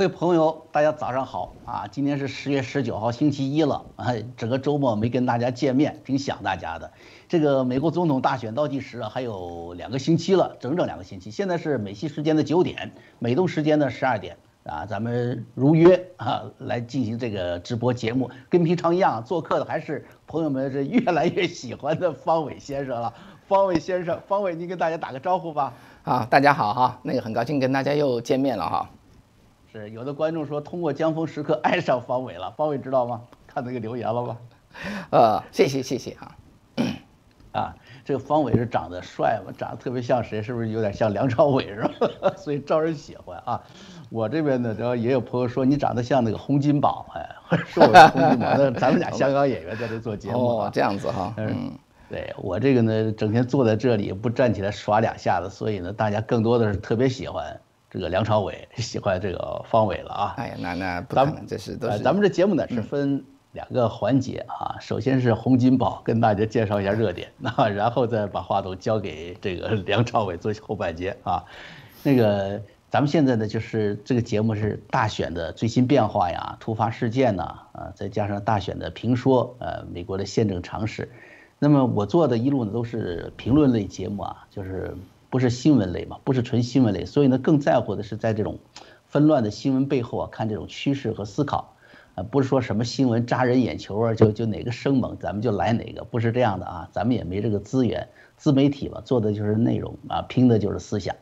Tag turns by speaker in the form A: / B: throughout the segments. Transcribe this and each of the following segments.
A: 各位朋友，大家早上好啊！今天是十月十九号，星期一了啊。整个周末没跟大家见面，挺想大家的。这个美国总统大选倒计时啊，还有两个星期了，整整两个星期。现在是美西时间的九点，美东时间的十二点啊。咱们如约啊来进行这个直播节目，跟平常一样，做客的还是朋友们是越来越喜欢的方伟先生了。方伟先生，方伟，你跟大家打个招呼吧。
B: 啊，大家好哈，那个很高兴跟大家又见面了哈。
A: 是有的观众说通过江峰时刻爱上方伟了，方伟知道吗？看那个留言了吗？
B: 呃，谢谢谢谢啊。
A: 啊，这个方伟是长得帅吗？长得特别像谁？是不是有点像梁朝伟是吧？所以招人喜欢啊。我这边呢，然后也有朋友说你长得像那个洪金宝，哎，说我是洪金宝。那咱们俩 香港演员在这做节目
B: 啊，这样子哈。嗯，
A: 对我这个呢，整天坐在这里不站起来耍两下子，所以呢，大家更多的是特别喜欢。这个梁朝伟 喜欢这个方伟了啊！
B: 哎呀，那那咱们这是都是
A: 咱们这节目呢是分两个环节啊，首先是洪金宝跟大家介绍一下热点，那然后再把话筒交给这个 梁朝伟做后半节啊。那个咱们现在呢就是这个节目是大选的最新变化呀、突发事件呐啊，再加上大选的评说，呃，美国的宪政常识。那么我做的一路呢都是评论类节目啊，就是。不是新闻类嘛，不是纯新闻类，所以呢，更在乎的是在这种纷乱的新闻背后啊，看这种趋势和思考，啊，不是说什么新闻扎人眼球啊，就就哪个生猛咱们就来哪个，不是这样的啊，咱们也没这个资源，自媒体嘛，做的就是内容啊，拼的就是思想，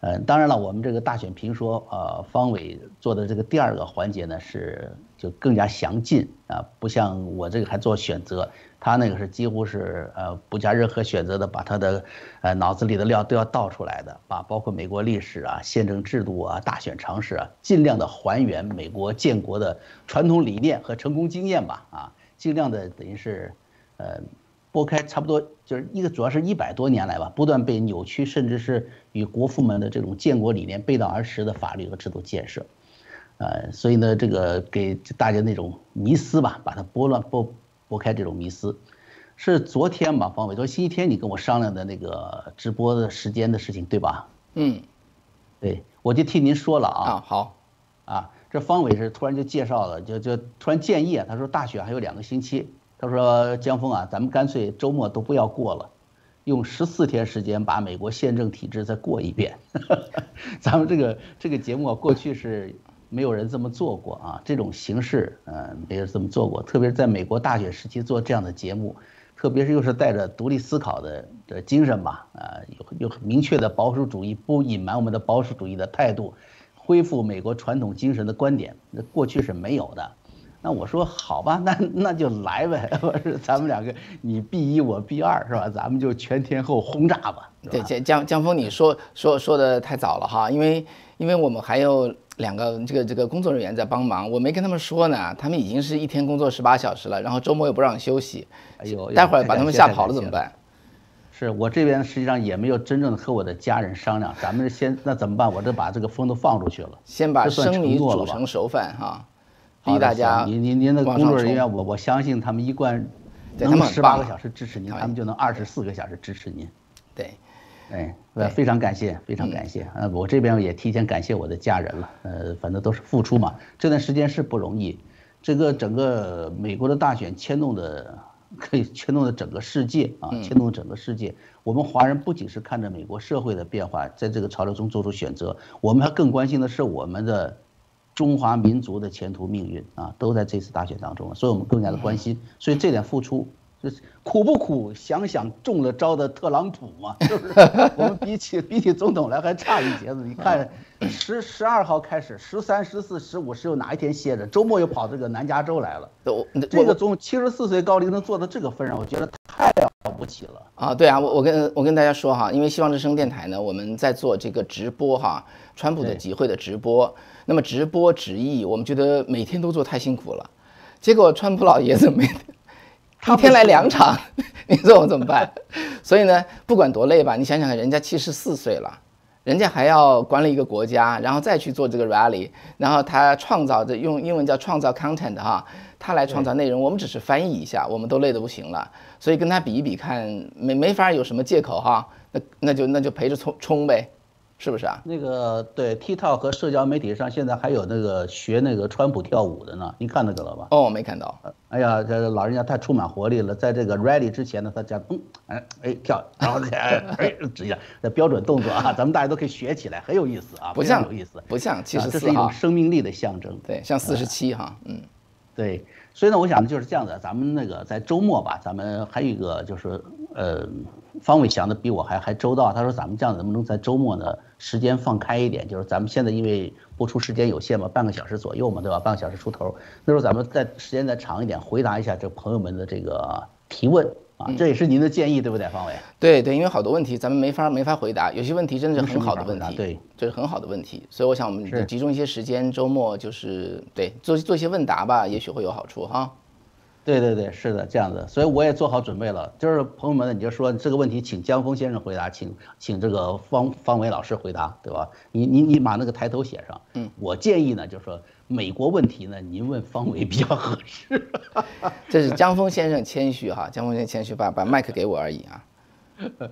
A: 嗯，当然了，我们这个大选评说，呃，方伟做的这个第二个环节呢，是就更加详尽啊，不像我这个还做选择。他那个是几乎是呃不加任何选择的，把他的呃脑子里的料都要倒出来的，把包括美国历史啊、宪政制度啊、大选常识啊，尽量的还原美国建国的传统理念和成功经验吧，啊，尽量的等于是呃拨开差不多就是一个主要是一百多年来吧，不断被扭曲，甚至是与国父们的这种建国理念背道而驰的法律和制度建设，呃，所以呢，这个给大家那种迷思吧，把它拨乱拨。拨开这种迷思，是昨天吧，方伟，昨星期天你跟我商量的那个直播的时间的事情，对吧？
B: 嗯，
A: 对，我就替您说了啊。
B: 啊，好，
A: 啊，这方伟是突然就介绍了，就就突然建议啊，他说大选还有两个星期，他说江峰啊，咱们干脆周末都不要过了，用十四天时间把美国宪政体制再过一遍。咱们这个这个节目啊，过去是。没有人这么做过啊，这种形式，嗯，没有这么做过。特别是在美国大选时期做这样的节目，特别是又是带着独立思考的的精神吧，啊，有有很明确的保守主义，不隐瞒我们的保守主义的态度，恢复美国传统精神的观点，那过去是没有的。那我说好吧，那那就来呗，我说咱们两个你 B 一我 B 二是吧？咱们就全天候轰炸吧。
B: 对，江江江峰，你说说说的太早了哈，因为因为我们还有。两个这个这个工作人员在帮忙，我没跟他们说呢，他们已经是一天工作十八小时了，然后周末又不让休息，哎呦，待会儿把他们吓跑了怎么办？
A: 是我这边实际上也没有真正的和我的家人商量，咱们先那怎么办？我这把这个风都放出去了，
B: 先把生米煮成熟饭哈，逼大家。
A: 您您您的工作人员，我我相信他们一贯能十八个小时支持您，他们就能二十四个小时支持您。
B: 对。
A: 哎，非常感谢，非常感谢。呃，我这边也提前感谢我的家人了。呃，反正都是付出嘛。这段时间是不容易，这个整个美国的大选牵动的，可以牵动的整个世界啊，牵动整个世界。我们华人不仅是看着美国社会的变化，在这个潮流中做出选择，我们还更关心的是我们的中华民族的前途命运啊，都在这次大选当中，所以我们更加的关心。所以这点付出。就是苦不苦？想想中了招的特朗普嘛，是不是？我们比起比起总统来还差一截子。你看，十十二号开始，十三、十四、十五是有哪一天歇着？周末又跑这个南加州来了。这个总七十四岁高龄能做到这个份上，我觉得太了不起了
B: 啊！对啊，我我跟我跟大家说哈，因为希望之声电台呢，我们在做这个直播哈，川普的集会的直播。那么直播直译，我们觉得每天都做太辛苦了，结果川普老爷子没。一天来两场，你说我怎么办？所以呢，不管多累吧，你想想看，人家七十四岁了，人家还要管理一个国家，然后再去做这个 rally，然后他创造的用英文叫创造 content 哈，他来创造内容，我们只是翻译一下，我们都累得不行了。所以跟他比一比看，没没法有什么借口哈，那那就那就陪着冲冲呗。是不是啊？
A: 那个对，TikTok 和社交媒体上现在还有那个学那个川普跳舞的呢，你看那个了吧？
B: 哦，没看到。
A: 哎呀，这老人家太充满活力了，在这个 ready 之前呢，他讲嗯哎哎跳，然后哎哎指一下，那标准动作啊，咱们大家都可以学起来，很有意思啊，
B: 不像
A: 有意思，
B: 不像七十
A: 四这是一种生命力的象征。
B: 对，像四十七哈，嗯，
A: 对，所以呢，我想就是这样的，咱们那个在周末吧，咱们还有一个就是呃。方伟想的比我还还周到，他说咱们这样能不能在周末呢时间放开一点？就是咱们现在因为播出时间有限嘛，半个小时左右嘛，对吧？半个小时出头，那时候咱们再时间再长一点，回答一下这朋友们的这个提问啊，这也是您的建议对不对，方伟？
B: 对对，因为好多问题咱们没法没法回答，有些问题真的是很好的问题，
A: 对，
B: 这是很好的问题，所以我想我们集中一些时间，周末就是对做做一些问答吧，也许会有好处哈。
A: 对对对，是的，这样子，所以我也做好准备了。就是朋友们，你就说这个问题，请江峰先生回答，请请这个方方伟老师回答，对吧？你你你把那个抬头写上。嗯，我建议呢，就是说美国问题呢，您问方伟比较合适。
B: 这是江峰先生谦虚哈，江峰先生谦虚，把把麦克给我而已啊。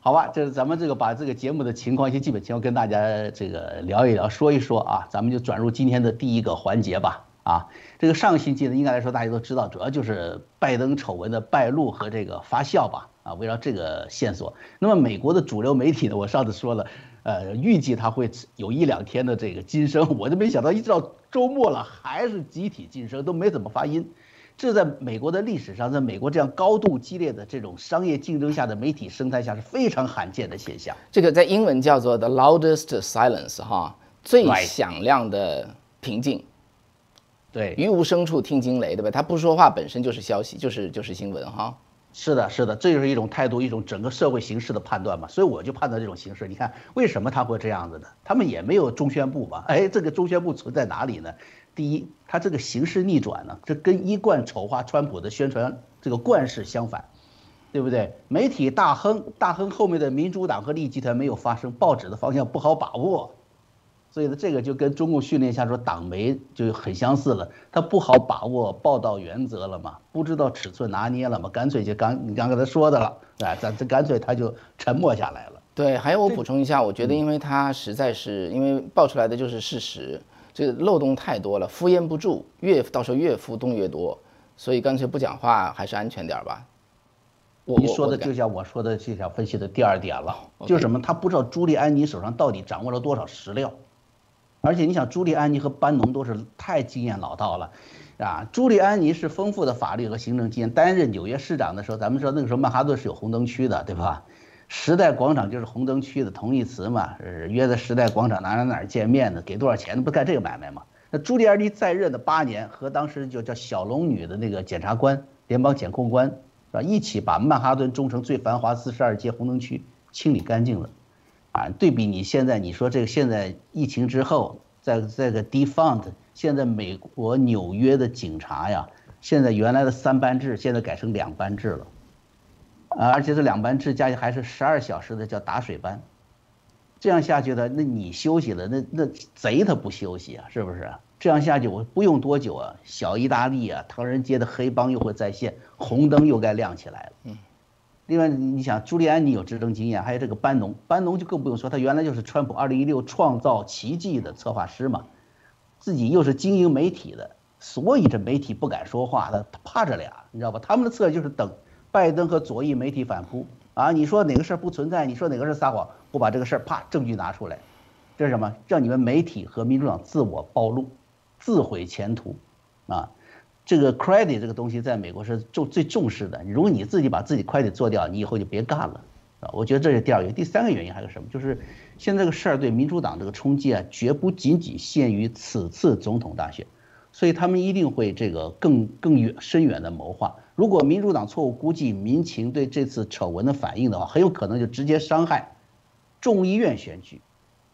A: 好吧，就是咱们这个把这个节目的情况一些基本情况跟大家这个聊一聊，说一说啊，咱们就转入今天的第一个环节吧。啊，这个上个星期呢，应该来说大家都知道，主要就是拜登丑闻的败露和这个发酵吧。啊，围绕这个线索，那么美国的主流媒体呢，我上次说了，呃，预计它会有一两天的这个晋升，我就没想到一直到周末了还是集体晋升，都没怎么发音。这在美国的历史上，在美国这样高度激烈的这种商业竞争下的媒体生态下是非常罕见的现象。
B: 这个在英文叫做 the loudest silence，哈，最响亮的平静。
A: 对，
B: 于无声处听惊雷，对吧？他不说话本身就是消息，就是就是新闻哈。
A: 是的，是的，这就是一种态度，一种整个社会形势的判断嘛。所以我就判断这种形势。你看，为什么他会这样子呢？他们也没有中宣部吧？哎，这个中宣部存在哪里呢？第一，他这个形势逆转呢，这跟一贯丑化川普的宣传这个惯式相反，对不对？媒体大亨，大亨后面的民主党和利益集团没有发生，报纸的方向不好把握。所以呢，这个就跟中共训练下说党媒就很相似了，他不好把握报道原则了嘛，不知道尺寸拿捏了嘛，干脆就刚你刚刚才说的了，哎，咱这干脆他就沉默下来了。
B: 对，还有我补充一下，我觉得因为他实在是因为爆出来的就是事实，这个漏洞太多了，敷衍不住，越到时候越浮动越多，所以干脆不讲话还是安全点吧。
A: 你说的就像我说的就像分析的第二点了，就是什么？他不知道朱利安尼手上到底掌握了多少实料。而且你想，朱利安尼和班农都是太经验老道了，啊，朱利安尼是丰富的法律和行政经验。担任纽约市长的时候，咱们说那个时候曼哈顿是有红灯区的，对吧？时代广场就是红灯区的同义词嘛，约在时代广场哪哪哪见面的，给多少钱不干这个买卖嘛？那朱利安尼在任的八年，和当时就叫小龙女的那个检察官、联邦检控官，是吧？一起把曼哈顿中城最繁华四十二街红灯区清理干净了。对比你现在，你说这个现在疫情之后，在这个 defund，现在美国纽约的警察呀，现在原来的三班制现在改成两班制了，而且这两班制加起来还是十二小时的叫打水班，这样下去的，那你休息了，那那贼他不休息啊，是不是？这样下去我不用多久啊，小意大利啊，唐人街的黑帮又会再现，红灯又该亮起来了。嗯。另外，你想朱利安尼有执政经验，还有这个班农，班农就更不用说，他原来就是川普2016创造奇迹的策划师嘛，自己又是经营媒体的，所以这媒体不敢说话，他怕这俩，你知道吧？他们的策略就是等拜登和左翼媒体反扑啊，你说哪个事儿不存在，你说哪个事儿撒谎，我把这个事儿啪证据拿出来，这是什么？让你们媒体和民主党自我暴露，自毁前途，啊。这个 credit 这个东西在美国是重最重视的。如果你自己把自己 credit 做掉，你以后就别干了，啊，我觉得这是第二个原因。第三个原因还有什么？就是现在这个事儿对民主党这个冲击啊，绝不仅仅限于此次总统大选，所以他们一定会这个更更远深远的谋划。如果民主党错误估计民情对这次丑闻的反应的话，很有可能就直接伤害众议院选举，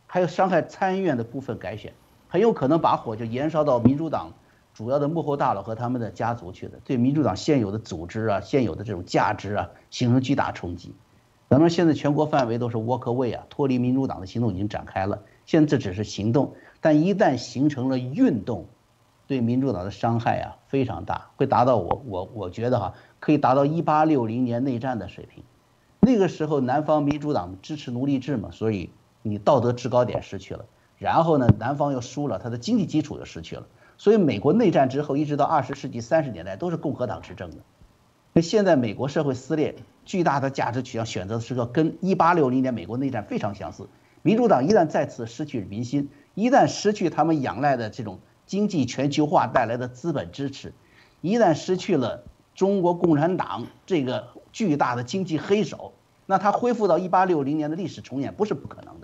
A: 还有伤害参议院的部分改选，很有可能把火就延烧到民主党。主要的幕后大佬和他们的家族去的，对民主党现有的组织啊、现有的这种价值啊，形成巨大冲击。咱们现在全国范围都是 walk away 啊，脱离民主党的行动已经展开了。现在这只是行动，但一旦形成了运动，对民主党的伤害啊非常大，会达到我我我觉得哈，可以达到一八六零年内战的水平。那个时候南方民主党支持奴隶制嘛，所以你道德制高点失去了，然后呢，南方又输了，它的经济基础又失去了。所以美国内战之后，一直到二十世纪三十年代都是共和党执政的。那现在美国社会撕裂，巨大的价值取向选择的是个跟一八六零年美国内战非常相似。民主党一旦再次失去民心，一旦失去他们仰赖的这种经济全球化带来的资本支持，一旦失去了中国共产党这个巨大的经济黑手，那他恢复到一八六零年的历史重演不是不可能的。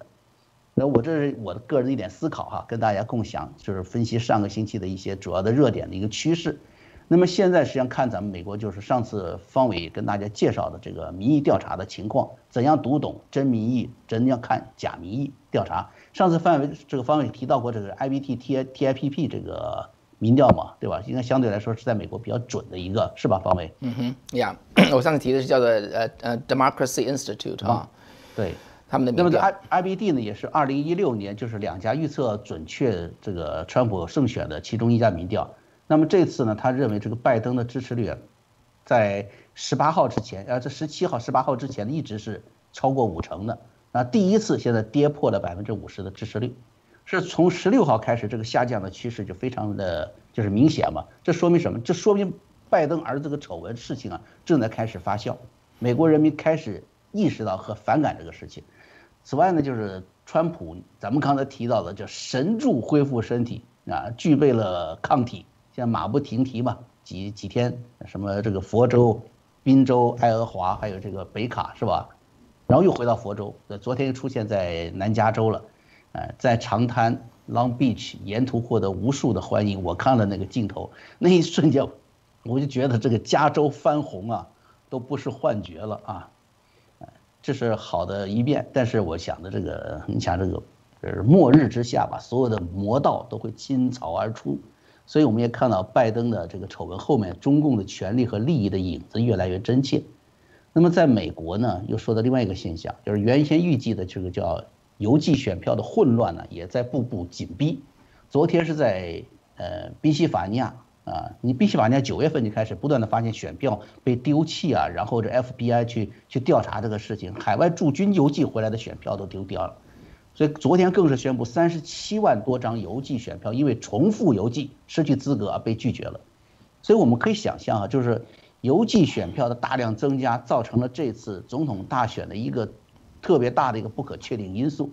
A: 那我这是我的个人的一点思考哈，跟大家共享，就是分析上个星期的一些主要的热点的一个趋势。那么现在实际上看咱们美国，就是上次方伟跟大家介绍的这个民意调查的情况，怎样读懂真民意，怎样看假民意调查。上次范伟这个方伟提到过这个 I B T T I T I P P 这个民调嘛，对吧？应该相对来说是在美国比较准的一个，是吧？方伟？
B: 嗯哼，呀，我上次提的是叫做呃呃 Democracy Institute 啊，
A: 对，
B: 他们的
A: 那么这 I I B D 呢，也是二零一六年就是两家预测准确这个川普胜选的其中一家民调。那么这次呢，他认为这个拜登的支持率，在十八号之前，呃，这十七号、十八号之前一直是超过五成的。那，第一次现在跌破了百分之五十的支持率，是从十六号开始，这个下降的趋势就非常的就是明显嘛。这说明什么？这说明拜登儿子的丑闻事情啊正在开始发酵，美国人民开始意识到和反感这个事情。此外呢，就是川普，咱们刚才提到的叫神助恢复身体啊，具备了抗体。现在马不停蹄嘛，几几天，什么这个佛州、宾州、爱荷华，还有这个北卡，是吧？然后又回到佛州，昨天又出现在南加州了，呃，在长滩 Long Beach 沿途获得无数的欢迎。我看了那个镜头，那一瞬间，我就觉得这个加州翻红啊，都不是幻觉了啊，这是好的一面。但是我想的这个，你想这个，呃，末日之下吧，所有的魔道都会倾巢而出。所以我们也看到拜登的这个丑闻后面，中共的权力和利益的影子越来越真切。那么在美国呢，又说到另外一个现象，就是原先预计的这个叫邮寄选票的混乱呢，也在步步紧逼。昨天是在呃宾夕法尼亚啊，你宾夕法尼亚九月份就开始不断的发现选票被丢弃啊，然后这 FBI 去去调查这个事情，海外驻军邮寄回来的选票都丢掉了。所以昨天更是宣布，三十七万多张邮寄选票因为重复邮寄失去资格啊被拒绝了。所以我们可以想象啊，就是邮寄选票的大量增加，造成了这次总统大选的一个特别大的一个不可确定因素。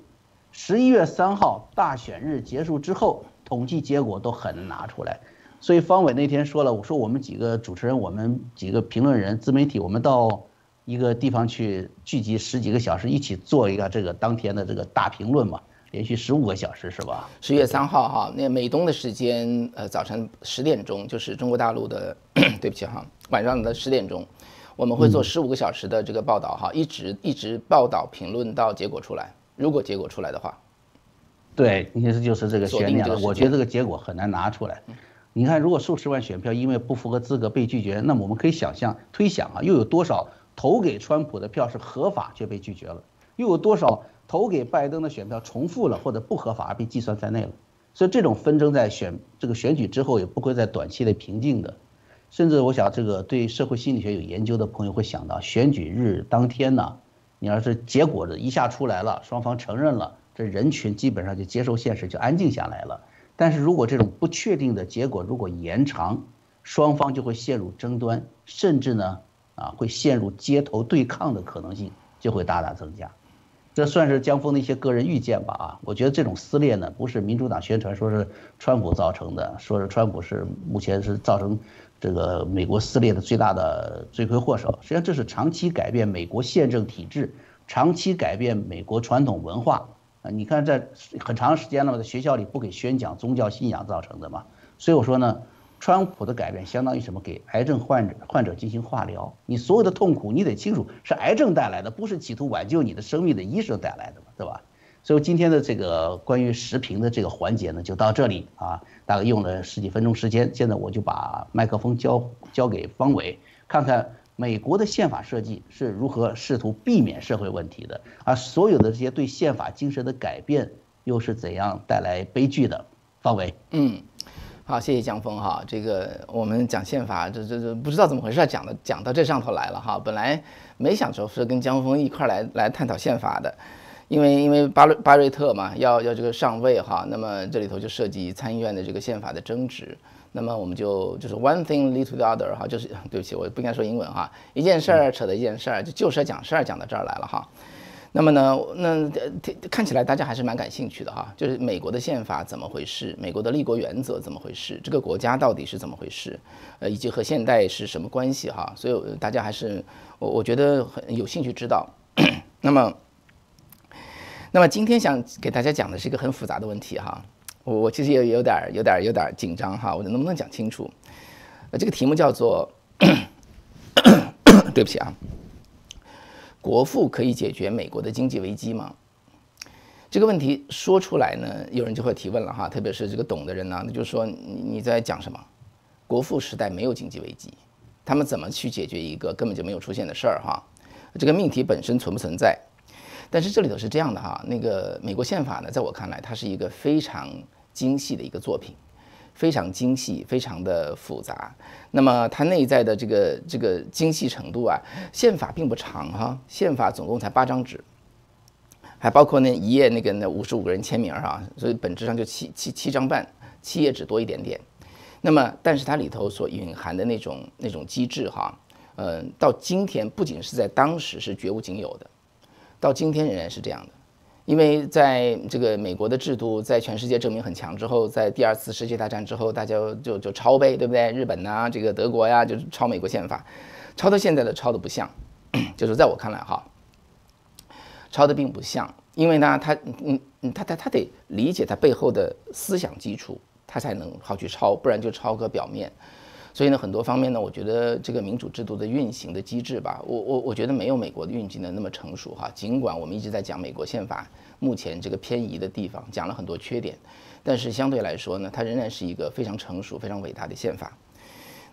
A: 十一月三号大选日结束之后，统计结果都很难拿出来。所以方伟那天说了，我说我们几个主持人，我们几个评论人、自媒体，我们到。一个地方去聚集十几个小时，一起做一个这个当天的这个大评论嘛，连续十五个小时是吧？
B: 十月三号哈，那美东的时间呃早晨十点钟，就是中国大陆的，对不起哈，晚上的十点钟，我们会做十五个小时的这个报道哈，一直一直报道评论到结果出来。如果结果出来的话，
A: 对，意思就是这个悬念了。我觉得这个结果很难拿出来。你看，如果数十万选票因为不符合资格被拒绝，那么我们可以想象推想啊，又有多少？投给川普的票是合法却被拒绝了，又有多少投给拜登的选票重复了或者不合法而被计算在内了？所以这种纷争在选这个选举之后也不会在短期内平静的，甚至我想这个对社会心理学有研究的朋友会想到，选举日当天呢，你要是结果的一下出来了，双方承认了，这人群基本上就接受现实，就安静下来了。但是如果这种不确定的结果如果延长，双方就会陷入争端，甚至呢？啊，会陷入街头对抗的可能性就会大大增加，这算是江峰的一些个人预见吧。啊，我觉得这种撕裂呢，不是民主党宣传说是川普造成的，说是川普是目前是造成这个美国撕裂的最大的罪魁祸首。实际上，这是长期改变美国宪政体制、长期改变美国传统文化啊。你看，在很长时间了嘛，在学校里不给宣讲宗教信仰造成的嘛。所以我说呢。川普的改变相当于什么？给癌症患者患者进行化疗，你所有的痛苦，你得清楚是癌症带来的，不是企图挽救你的生命的医生带来的嘛，对吧？所以今天的这个关于时评的这个环节呢，就到这里啊，大概用了十几分钟时间。现在我就把麦克风交交给方伟，看看美国的宪法设计是如何试图避免社会问题的，而所有的这些对宪法精神的改变又是怎样带来悲剧的？方伟，
B: 嗯。好，谢谢江峰哈。这个我们讲宪法，这这这不知道怎么回事，讲的讲到这上头来了哈。本来没想着是跟江峰一块来来探讨宪法的，因为因为巴瑞巴瑞特嘛，要要这个上位哈，那么这里头就涉及参议院的这个宪法的争执，那么我们就就是 one thing lead to the other 哈，就是对不起，我不应该说英文哈，一件事儿扯到一件事儿，就就事儿讲事儿讲到这儿来了哈。那么呢，那看起来大家还是蛮感兴趣的哈，就是美国的宪法怎么回事，美国的立国原则怎么回事，这个国家到底是怎么回事，呃，以及和现代是什么关系哈，所以大家还是我我觉得很有兴趣知道。那么。那么今天想给大家讲的是一个很复杂的问题哈，我我其实也有点有点有点紧张哈，我能不能讲清楚？呃，这个题目叫做，对不起啊，国富可以解决美国的经济危机吗？这个问题说出来呢，有人就会提问了哈，特别是这个懂的人呢，那就是说你你在讲什么？国富时代没有经济危机，他们怎么去解决一个根本就没有出现的事儿哈？这个命题本身存不存在？但是这里头是这样的哈，那个美国宪法呢，在我看来，它是一个非常精细的一个作品，非常精细，非常的复杂。那么它内在的这个这个精细程度啊，宪法并不长哈，宪法总共才八张纸，还包括那一页那个那五十五个人签名哈，所以本质上就七七七张半，七页纸多一点点。那么但是它里头所蕴含的那种那种机制哈，嗯，到今天不仅是在当时是绝无仅有的。到今天仍然是这样的，因为在这个美国的制度在全世界证明很强之后，在第二次世界大战之后，大家就就抄呗，对不对？日本呐，这个德国呀，就是抄美国宪法，抄到现在的抄的不像，就是在我看来哈，抄的并不像，因为呢，他嗯嗯，他他他得理解他背后的思想基础，他才能好去抄，不然就抄个表面。所以呢，很多方面呢，我觉得这个民主制度的运行的机制吧，我我我觉得没有美国的运行的那么成熟哈。尽管我们一直在讲美国宪法目前这个偏移的地方，讲了很多缺点，但是相对来说呢，它仍然是一个非常成熟、非常伟大的宪法。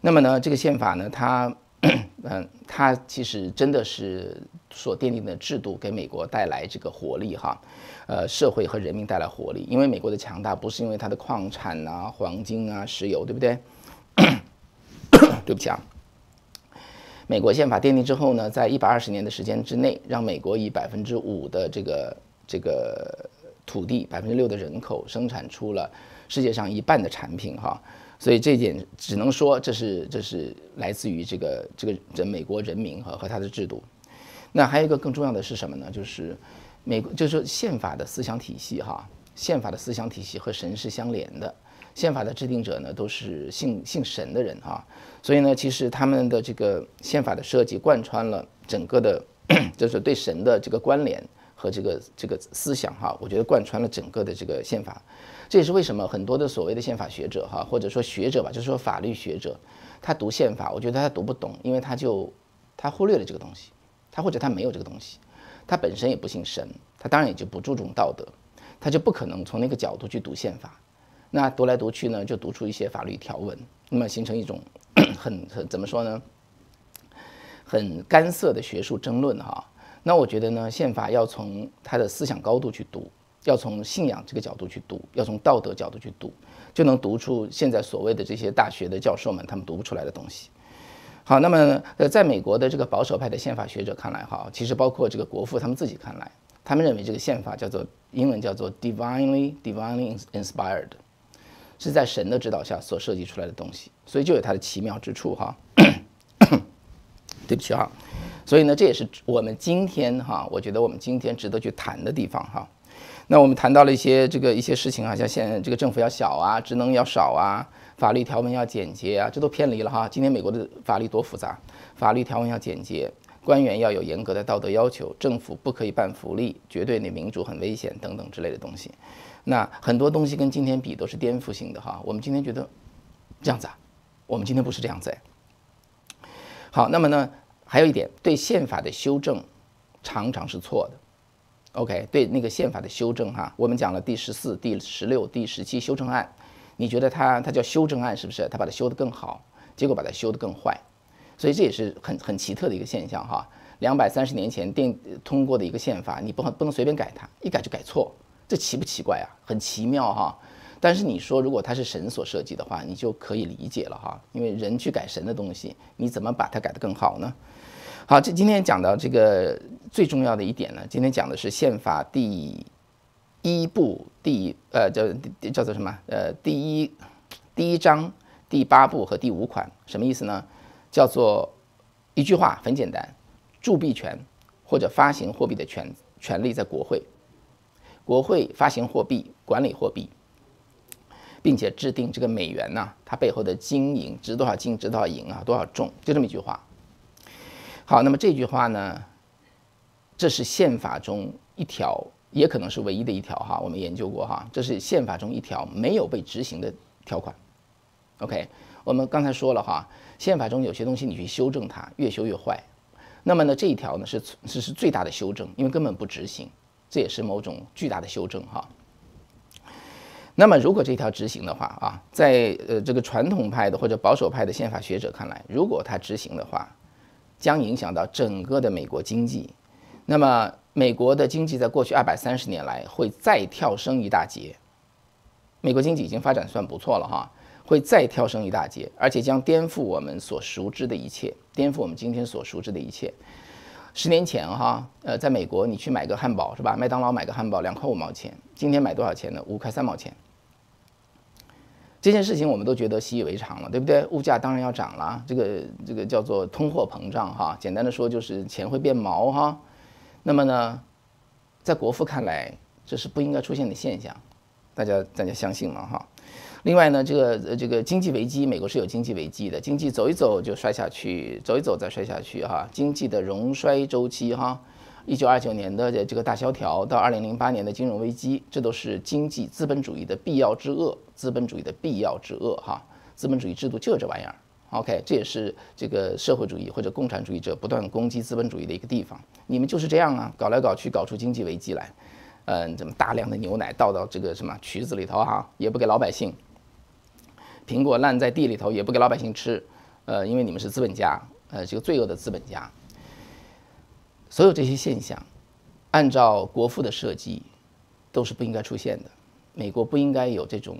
B: 那么呢，这个宪法呢，它嗯，它其实真的是所奠定的制度给美国带来这个活力哈，呃，社会和人民带来活力。因为美国的强大不是因为它的矿产啊、黄金啊、石油，对不对？对不起啊，美国宪法奠定之后呢，在一百二十年的时间之内，让美国以百分之五的这个这个土地、百分之六的人口，生产出了世界上一半的产品哈。所以这点只能说，这是这是来自于这个这个人美国人民和和他的制度。那还有一个更重要的是什么呢？就是美国就是宪法的思想体系哈，宪法的思想体系和神是相连的。宪法的制定者呢，都是姓姓神的人哈，所以呢，其实他们的这个宪法的设计贯穿了整个的，就是对神的这个关联和这个这个思想哈，我觉得贯穿了整个的这个宪法，这也是为什么很多的所谓的宪法学者哈，或者说学者吧，就是说法律学者，他读宪法，我觉得他读不懂，因为他就他忽略了这个东西，他或者他没有这个东西，他本身也不信神，他当然也就不注重道德，他就不可能从那个角度去读宪法。那读来读去呢，就读出一些法律条文，那么形成一种 很很怎么说呢？很干涩的学术争论哈。那我觉得呢，宪法要从他的思想高度去读，要从信仰这个角度去读，要从道德角度去读，就能读出现在所谓的这些大学的教授们他们读不出来的东西。好，那么呃，在美国的这个保守派的宪法学者看来哈，其实包括这个国父他们自己看来，他们认为这个宪法叫做英文叫做 divinely divinely inspired。是在神的指导下所设计出来的东西，所以就有它的奇妙之处哈。对不起哈，所以呢，这也是我们今天哈，我觉得我们今天值得去谈的地方哈。那我们谈到了一些这个一些事情啊，像现在这个政府要小啊，职能要少啊，法律条文要简洁啊，这都偏离了哈。今天美国的法律多复杂，法律条文要简洁，官员要有严格的道德要求，政府不可以办福利，绝对那民主很危险等等之类的东西。那很多东西跟今天比都是颠覆性的哈，我们今天觉得这样子啊，我们今天不是这样子。好，那么呢，还有一点，对宪法的修正常常是错的。OK，对那个宪法的修正哈，我们讲了第十四、第十六、第十七修正案，你觉得它它叫修正案是不是？它把它修得更好，结果把它修得更坏，所以这也是很很奇特的一个现象哈。两百三十年前定通过的一个宪法，你不能不能随便改它，一改就改错。这奇不奇怪啊？很奇妙哈。但是你说，如果它是神所设计的话，你就可以理解了哈。因为人去改神的东西，你怎么把它改得更好呢？好，这今天讲到这个最重要的一点呢，今天讲的是宪法第一部第呃叫叫做什么呃第一第一章第八部和第五款，什么意思呢？叫做一句话很简单，铸币权或者发行货币的权权利在国会，国会发行货币，管理货币，并且制定这个美元呢，它背后的金银值多少金值多少银啊，多少重，就这么一句话。好，那么这句话呢？这是宪法中一条，也可能是唯一的一条哈。我们研究过哈，这是宪法中一条没有被执行的条款。OK，我们刚才说了哈，宪法中有些东西你去修正它，越修越坏。那么呢，这一条呢是是是最大的修正，因为根本不执行，这也是某种巨大的修正哈。那么如果这条执行的话啊，在呃这个传统派的或者保守派的宪法学者看来，如果它执行的话，将影响到整个的美国经济。那么，美国的经济在过去二百三十年来会再跳升一大截。美国经济已经发展算不错了哈，会再跳升一大截，而且将颠覆我们所熟知的一切，颠覆我们今天所熟知的一切。十年前哈，呃，在美国你去买个汉堡是吧？麦当劳买个汉堡两块五毛钱，今天买多少钱呢？五块三毛钱。这件事情我们都觉得习以为常了，对不对？物价当然要涨了，这个这个叫做通货膨胀哈。简单的说就是钱会变毛哈。那么呢，在国父看来，这是不应该出现的现象，大家大家相信吗？哈。另外呢，这个呃这个经济危机，美国是有经济危机的，经济走一走就摔下去，走一走再摔下去哈。经济的荣衰周期哈，一九二九年的这个大萧条到二零零八年的金融危机，这都是经济资本主义的必要之恶，资本主义的必要之恶哈。资本主义制度就这玩意儿。OK，这也是这个社会主义或者共产主义者不断攻击资本主义的一个地方。你们就是这样啊，搞来搞去搞出经济危机来，嗯，怎么大量的牛奶倒到这个什么渠子里头哈，也不给老百姓；苹果烂在地里头也不给老百姓吃，呃，因为你们是资本家，呃，这个罪恶的资本家。所有这些现象，按照国父的设计，都是不应该出现的。美国不应该有这种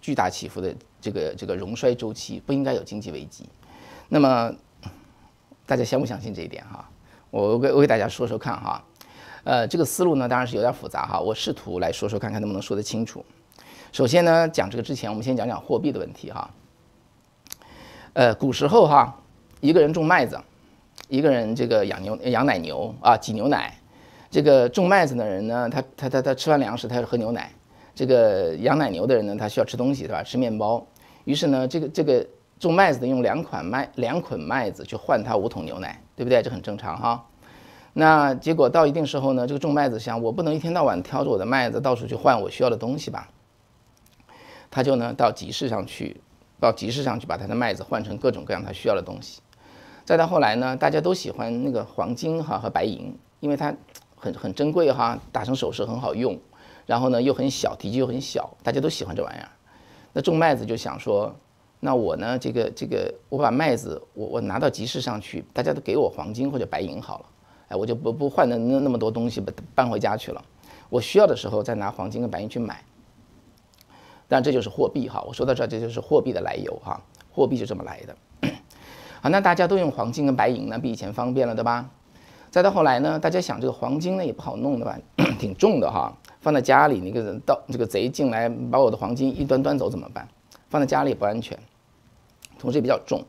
B: 巨大起伏的。这个这个荣衰周期不应该有经济危机，那么大家相不相信这一点哈？我给我给大家说说看哈，呃，这个思路呢当然是有点复杂哈，我试图来说说看看能不能说得清楚。首先呢，讲这个之前，我们先讲讲货币的问题哈。呃，古时候哈，一个人种麦子，一个人这个养牛养奶牛啊，挤牛奶。这个种麦子的人呢，他他他他吃完粮食，他要喝牛奶。这个养奶牛的人呢，他需要吃东西，对吧？吃面包。于是呢，这个这个种麦子的用两款麦两捆麦子去换他五桶牛奶，对不对？这很正常哈。那结果到一定时候呢，这个种麦子想，我不能一天到晚挑着我的麦子到处去换我需要的东西吧？他就呢到集市上去，到集市上去把他的麦子换成各种各样他需要的东西。再到后来呢，大家都喜欢那个黄金哈和白银，因为它很很珍贵哈，打成首饰很好用，然后呢又很小，体积又很小，大家都喜欢这玩意儿。那种麦子就想说，那我呢？这个这个，我把麦子我我拿到集市上去，大家都给我黄金或者白银好了，哎，我就不不换那那那么多东西搬搬回家去了。我需要的时候再拿黄金跟白银去买。但这就是货币哈。我说到这儿，这就是货币的来由哈。货币就这么来的。好，那大家都用黄金跟白银呢，比以前方便了，对吧？再到后来呢，大家想这个黄金呢也不好弄的吧，挺重的哈。放在家里，那个人盗这个贼进来把我的黄金一端端走怎么办？放在家里也不安全，同时也比较重。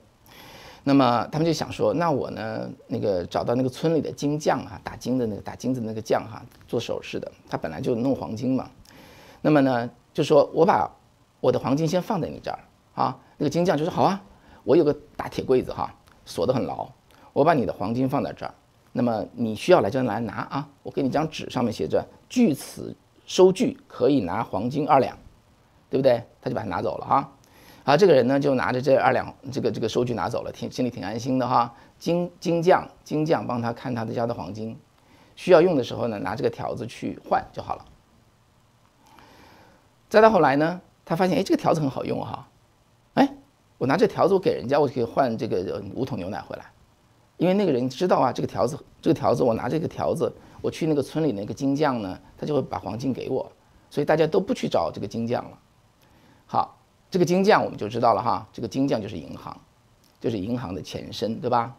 B: 那么他们就想说，那我呢，那个找到那个村里的金匠啊，打金的那个打金子那个匠哈，做首饰的，他本来就弄黄金嘛。那么呢，就说我把我的黄金先放在你这儿啊。那个金匠就说好啊，我有个大铁柜子哈，锁得很牢，我把你的黄金放在这儿。那么你需要来就来拿啊，我给你张纸，上面写着据此。收据可以拿黄金二两，对不对？他就把它拿走了哈。啊，这个人呢就拿着这二两这个这个收据拿走了，挺心里挺安心的哈。金金匠金匠帮他看他的家的黄金，需要用的时候呢拿这个条子去换就好了。再到后来呢，他发现哎这个条子很好用哈，哎我拿这条子我给人家我就可以换这个五桶牛奶回来，因为那个人知道啊这个条子这个条子我拿这个条子。我去那个村里那个金匠呢，他就会把黄金给我，所以大家都不去找这个金匠了。好，这个金匠我们就知道了哈，这个金匠就是银行，就是银行的前身，对吧？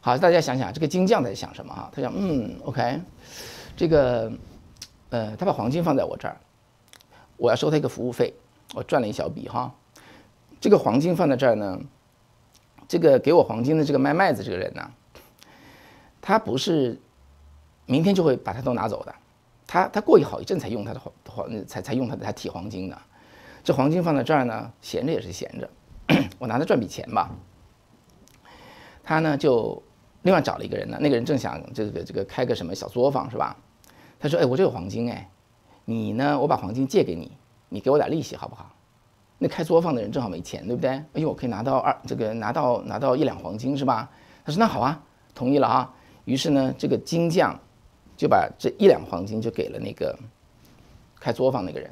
B: 好，大家想想这个金匠在想什么哈？他想，嗯，OK，这个，呃，他把黄金放在我这儿，我要收他一个服务费，我赚了一小笔哈。这个黄金放在这儿呢，这个给我黄金的这个卖麦子这个人呢，他不是明天就会把它都拿走的，他他过一好一阵才用他的黄黄才才用他的他提黄金的。这黄金放在这儿呢，闲着也是闲着，我拿它赚笔钱吧。他呢就另外找了一个人呢，那个人正想这个这个开个什么小作坊是吧？他说：“哎，我这有黄金哎，你呢？我把黄金借给你，你给我点利息好不好？”那开作坊的人正好没钱，对不对？哎呦，我可以拿到二这个拿到拿到一两黄金是吧？他说：“那好啊，同意了啊。”于是呢，这个金匠就把这一两黄金就给了那个开作坊那个人。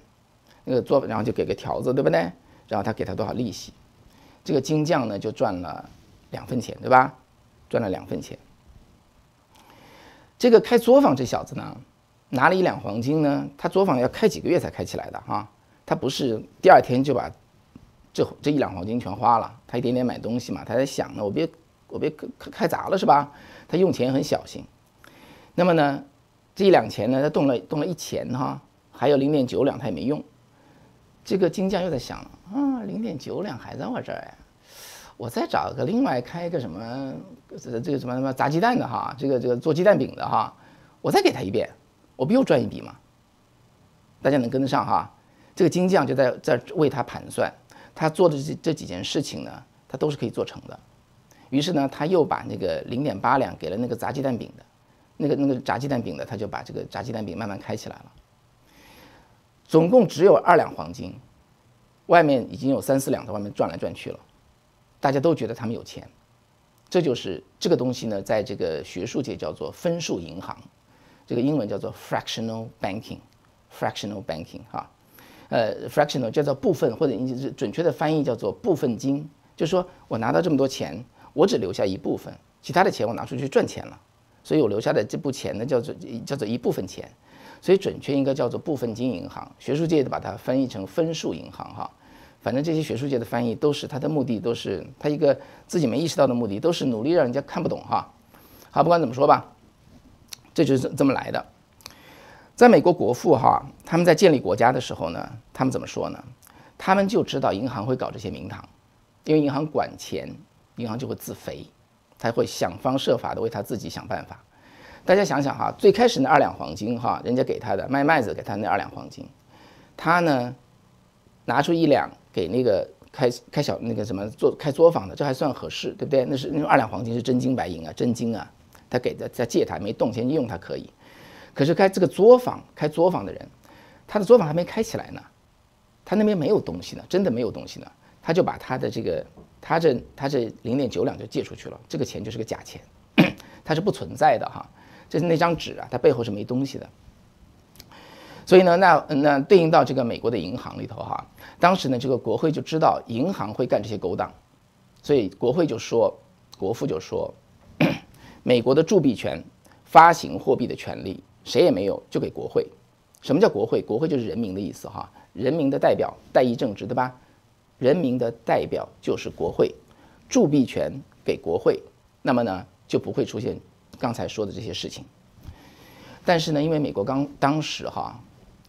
B: 那个做，然后就给个条子，对不对？然后他给他多少利息？这个金匠呢就赚了两分钱，对吧？赚了两分钱。这个开作坊这小子呢，拿了一两黄金呢，他作坊要开几个月才开起来的哈，他不是第二天就把这这一两黄金全花了，他一点点买东西嘛，他在想呢，我别我别开开砸了是吧？他用钱很小心。那么呢，这一两钱呢，他动了动了一钱哈，还有零点九两他也没用。这个金匠又在想啊，零点九两还在我这儿呀，我再找个另外开一个什么这这个什么什么砸鸡蛋的哈，这个这个做鸡蛋饼的哈，我再给他一遍，我不又赚一笔吗？大家能跟得上哈？这个金匠就在在为他盘算，他做的这这几件事情呢，他都是可以做成的。于是呢，他又把那个零点八两给了那个砸鸡蛋饼的，那个那个炸鸡蛋饼的，他就把这个炸鸡蛋饼慢慢开起来了。总共只有二两黄金，外面已经有三四两在外面转来转去了，大家都觉得他们有钱，这就是这个东西呢，在这个学术界叫做分数银行，这个英文叫做 fractional banking，fractional banking 哈，呃，fractional 叫做部分或者准确的翻译叫做部分金，就是说我拿到这么多钱，我只留下一部分，其他的钱我拿出去赚钱了，所以我留下的这部钱呢叫做叫做一部分钱。所以准确应该叫做部分金银行，学术界的把它翻译成分数银行哈，反正这些学术界的翻译都是它的目的都是它一个自己没意识到的目的，都是努力让人家看不懂哈。好，不管怎么说吧，这就是这么来的。在美国国父哈，他们在建立国家的时候呢，他们怎么说呢？他们就知道银行会搞这些名堂，因为银行管钱，银行就会自肥，他会想方设法的为他自己想办法。大家想想哈，最开始那二两黄金哈，人家给他的卖麦子给他那二两黄金，他呢拿出一两给那个开开小那个什么做开作坊的，这还算合适，对不对？那是那二两黄金是真金白银啊，真金啊，他给的再借他没动钱用他可以，可是开这个作坊开作坊的人，他的作坊还没开起来呢，他那边没有东西呢，真的没有东西呢，他就把他的这个他这他这零点九两就借出去了，这个钱就是个假钱，它是不存在的哈。这是那张纸啊，它背后是没东西的。所以呢，那那对应到这个美国的银行里头哈，当时呢，这个国会就知道银行会干这些勾当，所以国会就说，国父就说，美国的铸币权、发行货币的权利谁也没有，就给国会。什么叫国会？国会就是人民的意思哈，人民的代表，代议政治，对吧？人民的代表就是国会，铸币权给国会，那么呢，就不会出现。刚才说的这些事情，但是呢，因为美国刚当时哈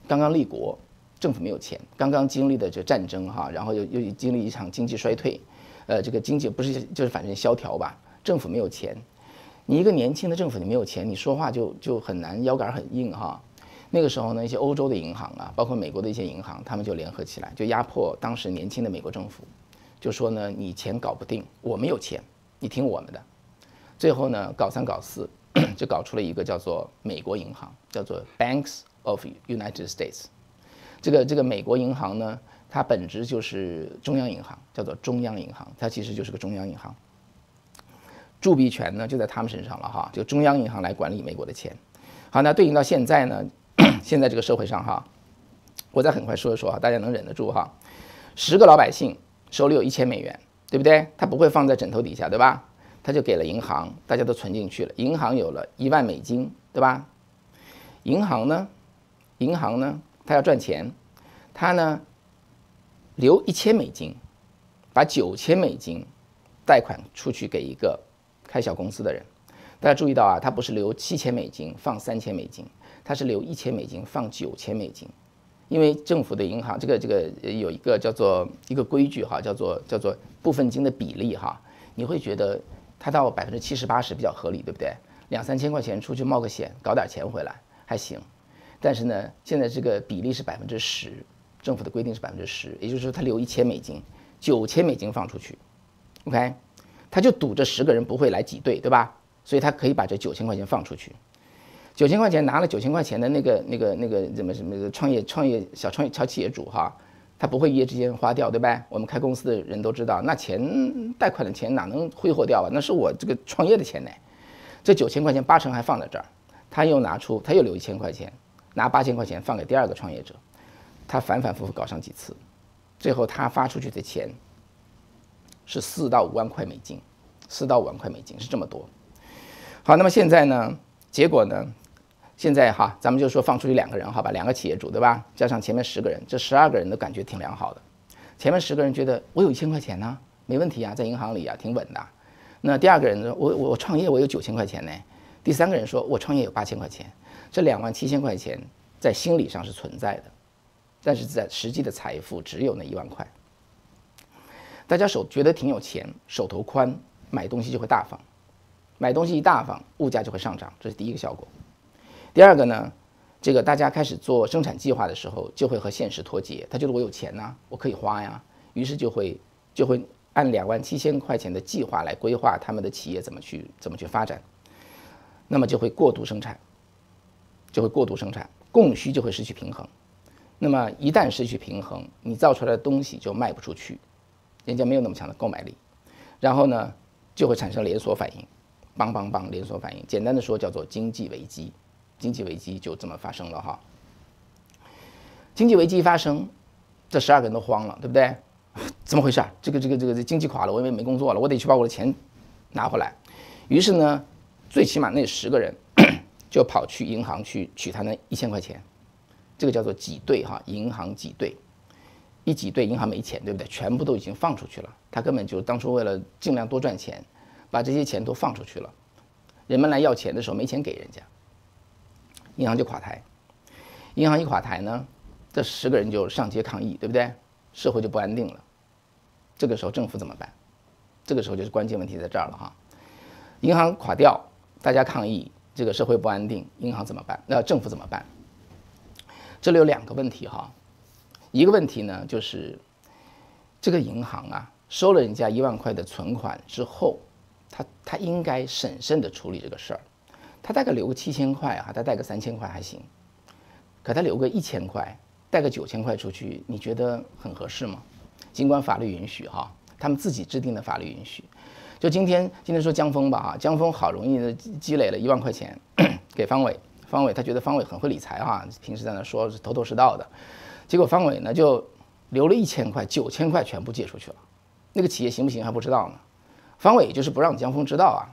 B: 刚刚立国，政府没有钱，刚刚经历的这战争哈，然后又又经历一场经济衰退，呃，这个经济不是就是反正萧条吧，政府没有钱，一个年轻的政府你没有钱，你说话就就很难，腰杆很硬哈。那个时候呢，一些欧洲的银行啊，包括美国的一些银行，他们就联合起来，就压迫当时年轻的美国政府，就说呢，你钱搞不定，我们有钱，你听我们的。最后呢，搞三搞四，就搞出了一个叫做美国银行，叫做 Banks of United States。这个这个美国银行呢，它本质就是中央银行，叫做中央银行，它其实就是个中央银行。铸币权呢就在他们身上了哈，就中央银行来管理美国的钱。好，那对应到现在呢，现在这个社会上哈，我再很快说一说哈，大家能忍得住哈。十个老百姓手里有一千美元，对不对？他不会放在枕头底下，对吧？他就给了银行，大家都存进去了。银行有了一万美金，对吧？银行呢，银行呢，他要赚钱，他呢留一千美金，把九千美金贷款出去给一个开小公司的人，大家注意到啊，他不是留七千美金放三千美金，他是留一千美金放九千美金，因为政府的银行这个这个有一个叫做一个规矩哈，叫做叫做部分金的比例哈，你会觉得他到百分之七十八十比较合理，对不对？两三千块钱出去冒个险，搞点钱回来还行，但是呢，现在这个比例是百分之十，政府的规定是百分之十，也就是说他留一千美金，九千美金放出去，OK，他就赌这十个人不会来挤兑，对吧？所以他可以把这九千块钱放出去，九千块钱拿了九千块钱的那个那个那个怎么什么创业创业小创业小企业主哈，他不会一夜之间花掉，对吧？我们开公司的人都知道，那钱贷款的钱哪能挥霍掉啊？那是我这个创业的钱呢，这九千块钱八成还放在这儿，他又拿出他又留一千块钱，拿八千块钱放给第二个创业者，他反反复复搞上几次，最后他发出去的钱是四到五万块美金，四到五万块美金是这么多。好，那么现在呢？结果呢？现在哈，咱们就说放出去两个人，好吧，两个企业主，对吧？加上前面十个人，这十二个人都感觉挺良好的。前面十个人觉得我有一千块钱呢，没问题啊，在银行里啊，挺稳的。那第二个人呢？我我创业我有九千块钱呢。第三个人说我创业有八千块钱，这两万七千块钱在心理上是存在的，但是在实际的财富只有那一万块。大家手觉得挺有钱，手头宽，买东西就会大方。买东西一大方，物价就会上涨，这是第一个效果。第二个呢，这个大家开始做生产计划的时候，就会和现实脱节。他觉得我有钱呐，我可以花呀，于是就会就会按两万七千块钱的计划来规划他们的企业怎么去怎么去发展。那么就会过度生产，就会过度生产，供需就会失去平衡。那么一旦失去平衡，你造出来的东西就卖不出去，人家没有那么强的购买力，然后呢，就会产生连锁反应。邦邦邦，连锁反应。简单的说，叫做经济危机。经济危机就这么发生了哈。经济危机一发生，这十二个人都慌了，对不对？怎么回事？这个这个这个经济垮了，我也没工作了，我得去把我的钱拿回来。于是呢，最起码那十个人 就跑去银行去取他那一千块钱。这个叫做挤兑哈，银行挤兑。一挤兑，银行没钱，对不对？全部都已经放出去了。他根本就当初为了尽量多赚钱。把这些钱都放出去了，人们来要钱的时候没钱给人家，银行就垮台。银行一垮台呢，这十个人就上街抗议，对不对？社会就不安定了。这个时候政府怎么办？这个时候就是关键问题在这儿了哈。银行垮掉，大家抗议，这个社会不安定，银行怎么办？那政府怎么办？这里有两个问题哈。一个问题呢，就是这个银行啊，收了人家一万块的存款之后。他他应该审慎的处理这个事儿，他大概留个七千块啊，他带个三千块还行，可他留个一千块，带个九千块出去，你觉得很合适吗？尽管法律允许哈，他们自己制定的法律允许。就今天今天说江峰吧哈，江峰好容易的积累了一万块钱 给方伟，方伟他觉得方伟很会理财哈，平时在那说是头头是道的，结果方伟呢就留了一千块，九千块全部借出去了，那个企业行不行还不知道呢。方伟就是不让江峰知道啊！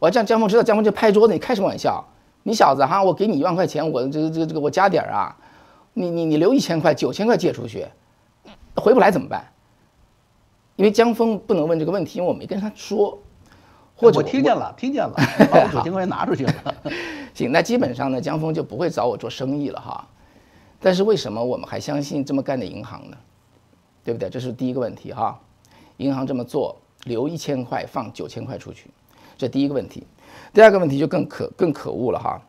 B: 我要让江峰知道，江峰就拍桌子，你开什么玩笑？你小子哈，我给你一万块钱，我这个这个这个我加点儿啊！你你你留一千块，九千块借出去，回不来怎么办？因为江峰不能问这个问题，因为我没跟他说。或者
A: 我听见了，听见了，把我九千块钱拿出去了。
B: 行，那基本上呢，江峰就不会找我做生意了哈。但是为什么我们还相信这么干的银行呢？对不对？这是第一个问题哈。银行这么做。留一千块放九千块出去，这第一个问题。第二个问题就更可更可恶了哈，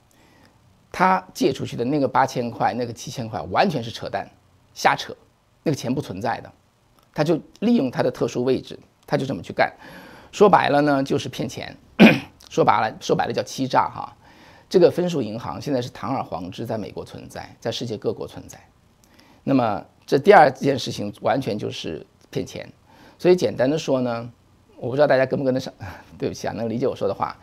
B: 他借出去的那个八千块、那个七千块完全是扯淡，瞎扯，那个钱不存在的，他就利用他的特殊位置，他就这么去干。说白了呢，就是骗钱。说白了，说白了叫欺诈哈。这个分数银行现在是堂而皇之在美国存在，在世界各国存在。那么这第二件事情完全就是骗钱。所以简单的说呢。我不知道大家跟不跟得上，对不起啊，能理解我说的话。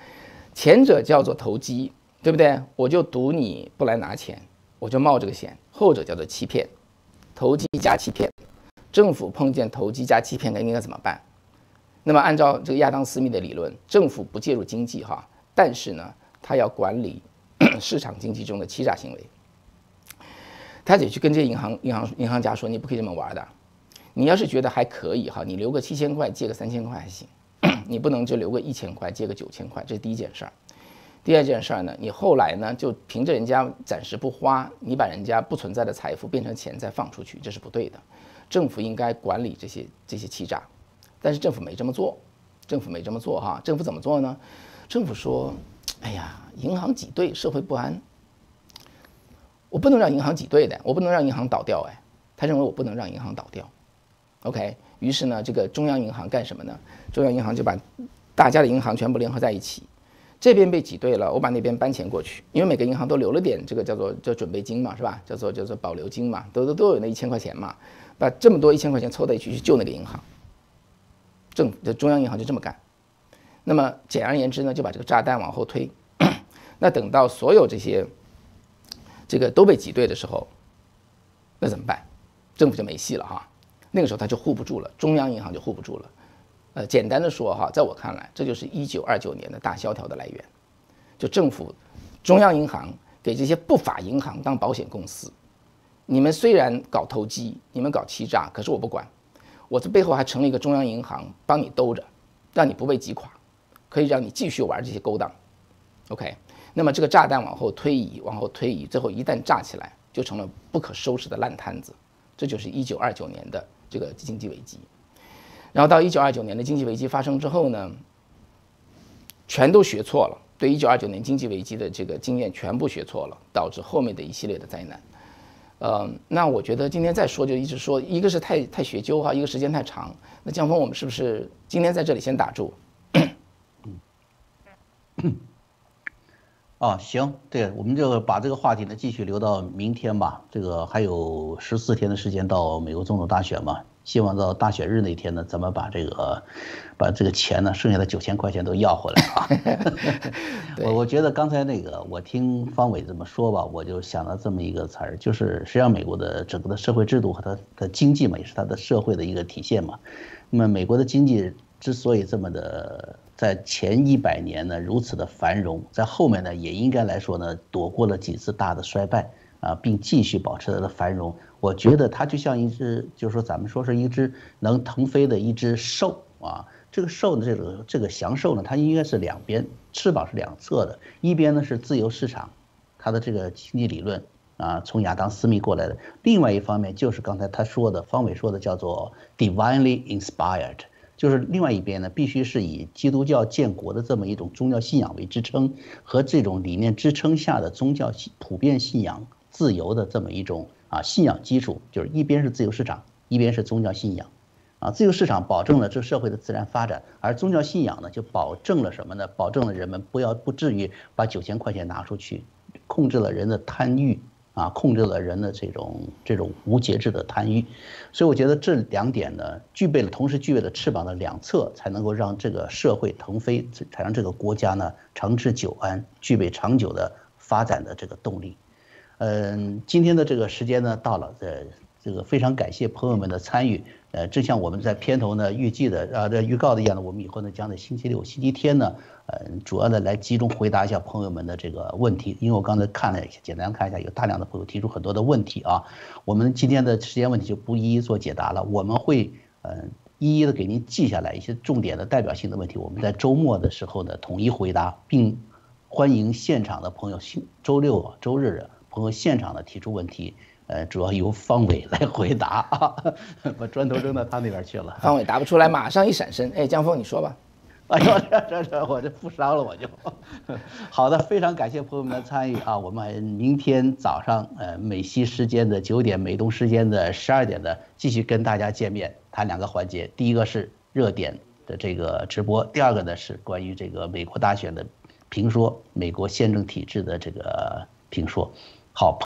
B: 前者叫做投机，对不对？我就赌你不来拿钱，我就冒这个险。后者叫做欺骗，投机加欺骗。政府碰见投机加欺骗，该应该怎么办？那么按照这个亚当·斯密的理论，政府不介入经济哈，但是呢，他要管理 市场经济中的欺诈行为。他得去跟这些银行、银行、银行家说，你不可以这么玩的。你要是觉得还可以哈，你留个七千块，借个三千块还行。你不能就留个一千块，借个九千块，这是第一件事儿。第二件事儿呢，你后来呢就凭着人家暂时不花，你把人家不存在的财富变成钱再放出去，这是不对的。政府应该管理这些这些欺诈，但是政府没这么做，政府没这么做哈。政府怎么做呢？政府说，哎呀，银行挤兑，社会不安，我不能让银行挤兑的，我不能让银行倒掉哎。他认为我不能让银行倒掉，OK。于是呢，这个中央银行干什么呢？中央银行就把大家的银行全部联合在一起，这边被挤兑了，我把那边搬钱过去，因为每个银行都留了点这个叫做叫准备金嘛，是吧？叫做叫做保留金嘛，都都都有那一千块钱嘛，把这么多一千块钱凑在一起去救那个银行。政府中央银行就这么干。那么简而言之呢，就把这个炸弹往后推。那等到所有这些这个都被挤兑的时候，那怎么办？政府就没戏了哈。那个时候他就护不住了，中央银行就护不住了。呃，简单的说哈，在我看来，这就是一九二九年的大萧条的来源。就政府、中央银行给这些不法银行当保险公司，你们虽然搞投机，你们搞欺诈，可是我不管，我这背后还成立一个中央银行帮你兜着，让你不被挤垮，可以让你继续玩这些勾当。OK，那么这个炸弹往后推移，往后推移，最后一旦炸起来，就成了不可收拾的烂摊子。这就是一九二九年的。这个经济危机，然后到一九二九年的经济危机发生之后呢，全都学错了，对一九二九年经济危机的这个经验全部学错了，导致后面的一系列的灾难。呃，那我觉得今天再说就一直说，一个是太太学究哈，一个时间太长。那江峰，我们是不是今天在这里先打住？
A: 哦，行，对，我们就把这个话题呢继续留到明天吧。这个还有十四天的时间到美国总统大选嘛，希望到大选日那天呢，咱们把这个，把这个钱呢，剩下的九千块钱都要回来啊。我我觉得刚才那个，我听方伟这么说吧，我就想到这么一个词儿，就是实际上美国的整个的社会制度和它的经济嘛，也是它的社会的一个体现嘛。那么美国的经济之所以这么的。在前一百年呢，如此的繁荣，在后面呢，也应该来说呢，躲过了几次大的衰败啊，并继续保持它的繁荣。我觉得它就像一只，就是说咱们说是一只能腾飞的一只兽啊。这个兽的这个这个祥兽呢，它应该是两边翅膀是两侧的，一边呢是自由市场，它的这个经济理论啊，从亚当斯密过来的；另外一方面就是刚才他说的，方伟说的叫做 divinely inspired。就是另外一边呢，必须是以基督教建国的这么一种宗教信仰为支撑，和这种理念支撑下的宗教普遍信仰自由的这么一种啊信仰基础，就是一边是自由市场，一边是宗教信仰，啊，自由市场保证了这社会的自然发展，而宗教信仰呢就保证了什么呢？保证了人们不要不至于把九千块钱拿出去，控制了人的贪欲。啊，控制了人的这种这种无节制的贪欲，所以我觉得这两点呢，具备了同时具备了翅膀的两侧，才能够让这个社会腾飞，才让这个国家呢长治久安，具备长久的发展的这个动力。嗯，今天的这个时间呢到了，呃，这个非常感谢朋友们的参与。呃，正像我们在片头呢预计的啊，这预告的一样的，我们以后呢将在星期六、星期天呢。嗯，主要的来集中回答一下朋友们的这个问题，因为我刚才看了一下，简单看一下，有大量的朋友提出很多的问题啊。我们今天的时间问题就不一一做解答了，我们会嗯一一的给您记下来一些重点的代表性的问题，我们在周末的时候呢统一回答，并欢迎现场的朋友，周六、周日的朋友现场的提出问题，呃，主要由方伟来回答啊，把砖头扔到他那边去了。
B: 方伟答不出来，马上一闪身，哎，江峰你说吧。
A: 哎呦，这这这，我这负伤了，我就。好的，非常感谢朋友们的参与啊！我们明天早上，呃，美西时间的九点，美东时间的十二点的，继续跟大家见面，谈两个环节。第一个是热点的这个直播，第二个呢是关于这个美国大选的评说，美国宪政体制的这个评说。好。